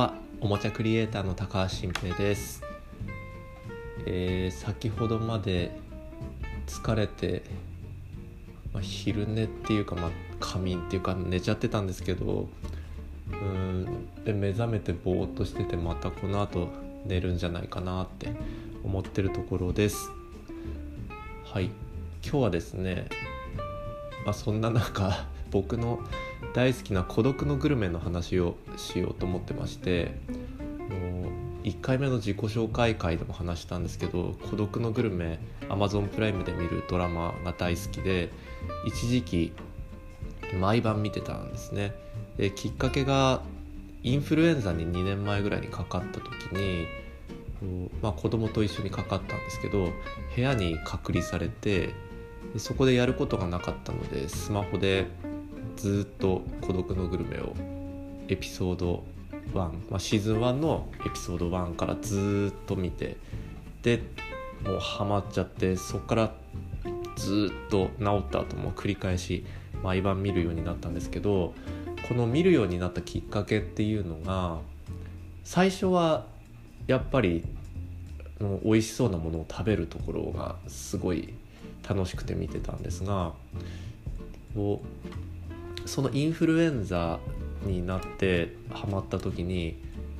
はおもちゃクリエイターの高橋新平です、えー先ほどまで疲れて、まあ、昼寝っていうか、まあ、仮眠っていうか寝ちゃってたんですけどうーんで目覚めてぼーっとしててまたこの後寝るんじゃないかなって思ってるところです。はい。今日はですね、まあ、そんな中僕の大好きな孤独のグルメの話をしようと思ってましてもう1回目の自己紹介会でも話したんですけど「孤独のグルメ」Amazon プライムで見るドラマが大好きで一時期毎晩見てたんですね。できっかけがインフルエンザに2年前ぐらいにかかった時にまあ、子供と一緒にかかったんですけど部屋に隔離されてそこでやることがなかったのでスマホでずっと「孤独のグルメ」をエピソード1、まあ、シーズン1のエピソード1からずっと見てでもうハマっちゃってそこからずっと治った後も繰り返し毎晩見るようになったんですけどこの見るようになったきっかけっていうのが最初はやっぱり美味しそうなものを食べるところがすごい楽しくて見てたんですがそのインフルエンザになってハマった時に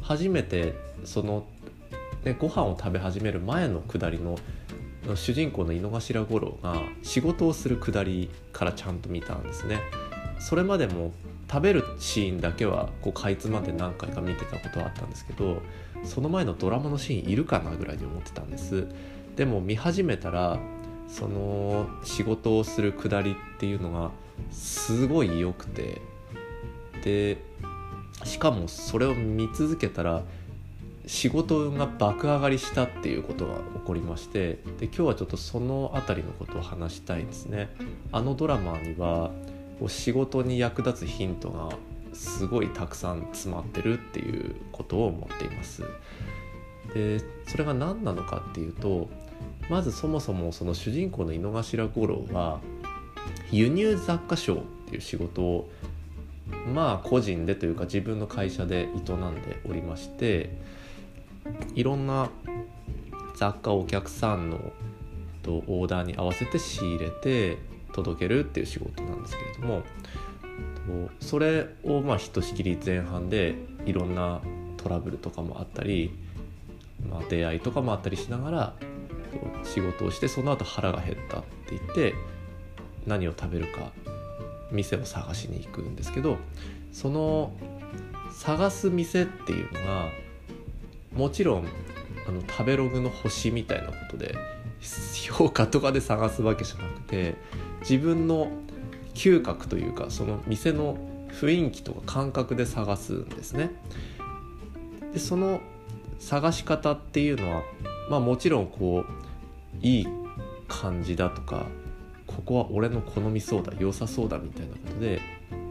初めてその、ね、ご飯を食べ始める前のくだりの主人公の井の頭五郎が仕事をするくだりからちゃんと見たんですね。それまでも食べるシーンだけはこうかいつまんで何回か見てたことはあったんですけどその前のドラマのシーンいるかなぐらいに思ってたんですでも見始めたらその仕事をするくだりっていうのがすごい良くて。でしかもそれを見続けたら仕事が爆上がりしたっていうことが起こりましてで今日はちょっとその辺りのことを話したいんですね。あのドラマにはこう仕事に役立つヒントがすごいたくさん詰まってるっていうことを思っています。でそれが何なのかっていうとまずそもそもその主人公の井の頭五郎は輸入雑貨商っていう仕事をまあ個人でというか自分の会社で営んでおりましていろんな雑貨をお客さんのとオーダーに合わせて仕入れて届けるっていう仕事なんですけれどもそれをまあひとしきり前半でいろんなトラブルとかもあったり、まあ、出会いとかもあったりしながら仕事をしてその後腹が減ったって言って何を食べるか店を探しに行くんですけどその探す店っていうのがもちろんあの食べログの星みたいなことで評価とかで探すわけじゃなくて自分の嗅覚というかその店の雰囲気とか感覚で探すんですね。でその探し方っていうのはまあもちろんこういい感じだとかここは俺の好みそうだ良さそうだみたいなことで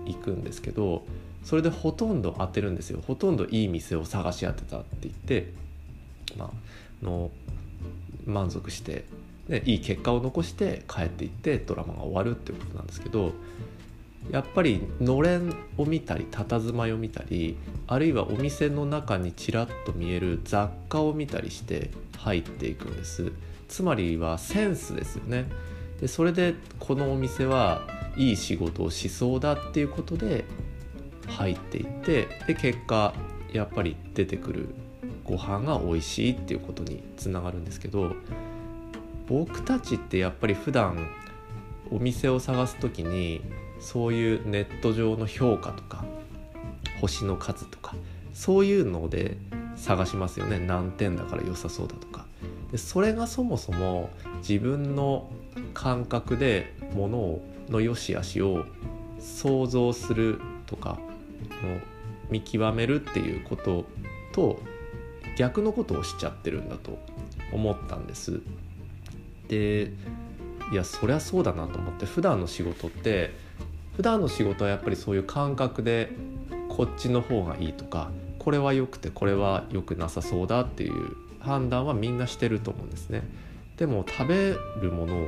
行くんですけどそれでほとんど当てるんですよ。ほとんどいい店を探し当てたって言ってまあの満足してでいい結果を残して帰っていってドラマが終わるっていうことなんですけどやっぱりのれんを見たり佇まいを見たりあるいはお店の中にちらっと見える雑貨を見たりして入っていくんです。つまりはセンスですよね。でそれでこのお店はいい仕事をしそうだっていうことで入っていってで結果やっぱり出てくるご飯が美味しいっていうことにつながるんですけど僕たちってやっぱり普段お店を探す時にそういうネット上の評価とか星の数とかそういうので探しますよね。何点だから良さそうだとか。でそれがそもそも自分の感覚でものの良し悪しを想像するとか見極めるっていうことと逆のことをしちゃってるんだと思ったんです。でいやそりゃそうだなと思って普段の仕事って普段の仕事はやっぱりそういう感覚でこっちの方がいいとかこれは良くてこれは良くなさそうだっていう判断はみんなしてると思うんですね。でも食べるものを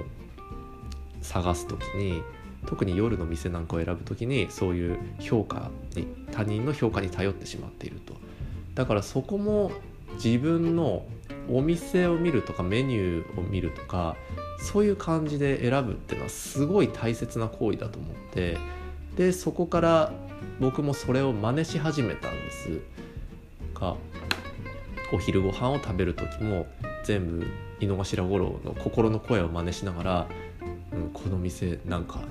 探す時に特に夜の店なんかを選ぶ時にそういう評価に他人の評価に頼ってしまっていると。だからそこも自分のお店を見るとかメニューを見るとかそういう感じで選ぶっていうのはすごい大切な行為だと思ってでそこから僕もそれを真似し始めたんです。がお昼ご飯を食べる時も全部井の頭五郎の心の声を真似しながら、うん、この店なんか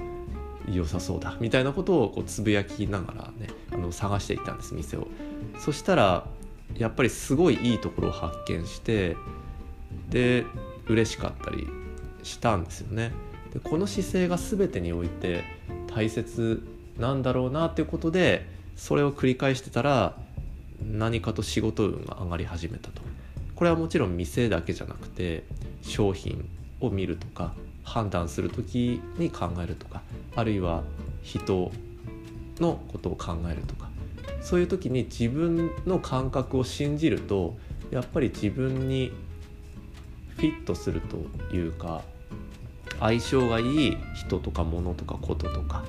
良さそうだみたいなことをこうつぶやきながらねあの探していったんです店を。そしたらやっぱりすごいいいところを発見してで嬉しかったりしたんですよね。でこの姿勢が全てにおいて大切なんだろうなっていうことでそれを繰り返してたら何かと仕事運が上がり始めたと。これはもちろん店だけじゃなくて商品を見るとか判断する時に考えるとかあるいは人のことを考えるとかそういう時に自分の感覚を信じるとやっぱり自分にフィットするというか相性がいい人とか物とかこととか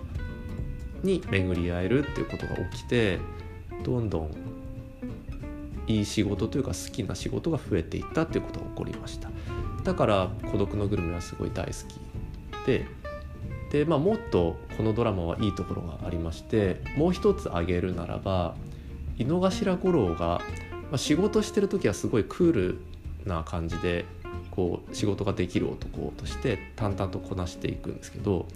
に巡り合えるっていうことが起きてどんどんいい仕事というか好きな仕事が増えていったっていうことが起こりました。だから「孤独のグルメ」はすごい大好きでで、まあ、もっとこのドラマはいいところがありましてもう一つ挙げるならば井の頭五郎が、まあ、仕事してる時はすごいクールな感じでこう仕事ができる男として淡々とこなしていくんですけど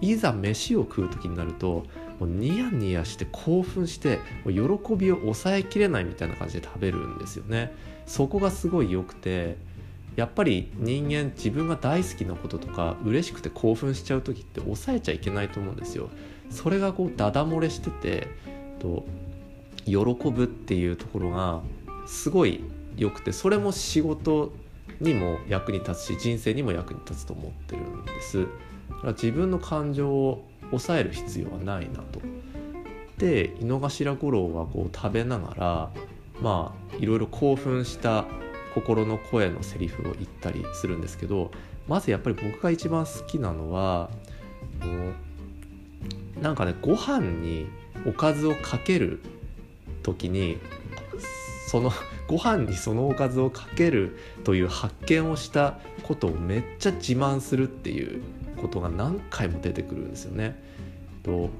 いざ飯を食う時になるともうニヤニヤして興奮してもう喜びを抑えきれないみたいな感じで食べるんですよね。そこがすごい良くてやっぱり人間自分が大好きなこととか嬉しくて興奮しちゃう時って抑えちゃいけないと思うんですよ。それがこうダダ漏れしててと喜ぶっていうところがすごい良くてそれも仕事にも役に立つし人生にも役に立つと思ってるんです。だから自分の感情を抑える必要はないなと。で井の頭五郎はこう食べながらまあいろいろ興奮した心の声のセリフを言ったりするんですけどまずやっぱり僕が一番好きなのはなんかねご飯におかずをかける時にその ご飯にそのおかずをかけるという発見をしたことをめっちゃ自慢するっていうことが何回も出てくるんですよね。と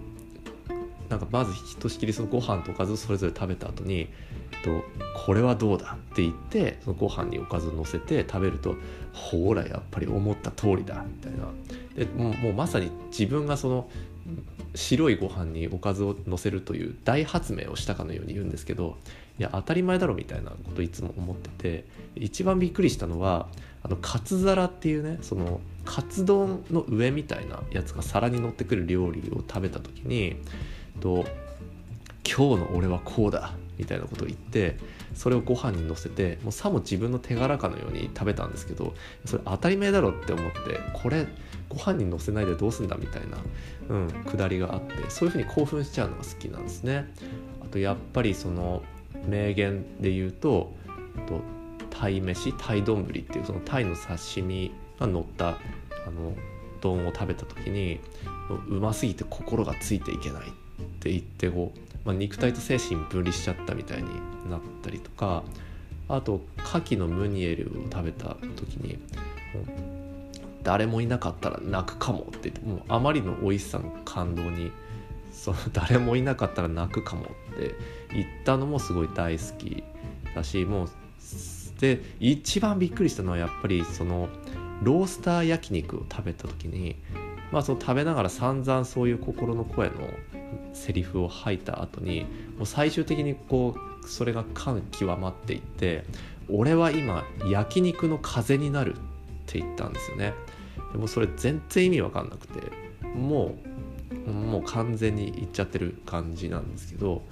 なんかまずひとしきりそのご飯とおかずをそれぞれ食べた後にとこれはどうだって言ってそのご飯におかずを乗せて食べるとほらやっぱり思った通りだみたいなでもうもうまさに自分がその白いご飯におかずを乗せるという大発明をしたかのように言うんですけどいや当たり前だろみたいなこといつも思ってて一番びっくりしたのはあのカツ皿っていうねそのカツ丼の上みたいなやつが皿に乗ってくる料理を食べた時にと今日の俺はこうだみたいなことを言ってそれをご飯にのせてもうさも自分の手柄かのように食べたんですけどそれ当たり前だろって思ってこれご飯にのせないでどうすんだみたいな、うん、くだりがあってそういうふうに興奮しちゃうのが好きなんですね。あとやっぱりその名言で言うとと鯛飯鯛丼っていうその鯛の刺身が乗ったあの丼を食べた時にうますぎて心がついていけないって言ってこうまあ、肉体と精神分離しちゃったみたいになったりとかあと牡蠣のムニエルを食べた時に誰もいなかったら泣くかもって言ってもうあまりの美味しさの感動にその 誰もいなかったら泣くかもって言ったのもすごい大好きだしもうで一番びっくりしたのはやっぱりそのロースター焼肉を食べた時にまあその食べながら散々そういう心の声のセリフを吐いた後にもう最終的にこうそれが感極まっていって俺は今焼肉の風になるって言ったんですよね。でもそれ全然意味わかんなくてもうもう完全に言っちゃってる感じなんですけど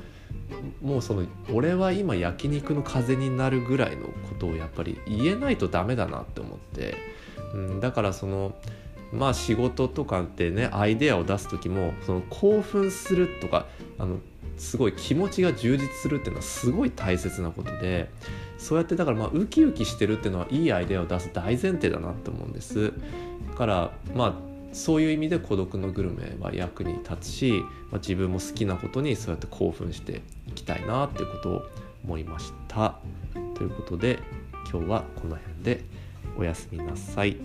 もうその俺は今焼肉の風になるぐらいのことをやっぱり言えないとダメだなって思って、うん、だからそのまあ仕事とかってねアイデアを出す時もその興奮するとかあのすごい気持ちが充実するっていうのはすごい大切なことでそうやってだからまあウキウキしてるっていうのはいいアイデアを出す大前提だなって思うんです。からまあそういう意味で孤独のグルメは役に立つし、まあ、自分も好きなことにそうやって興奮していきたいなっていうことを思いましたということで今日はこの辺でおやすみなさい。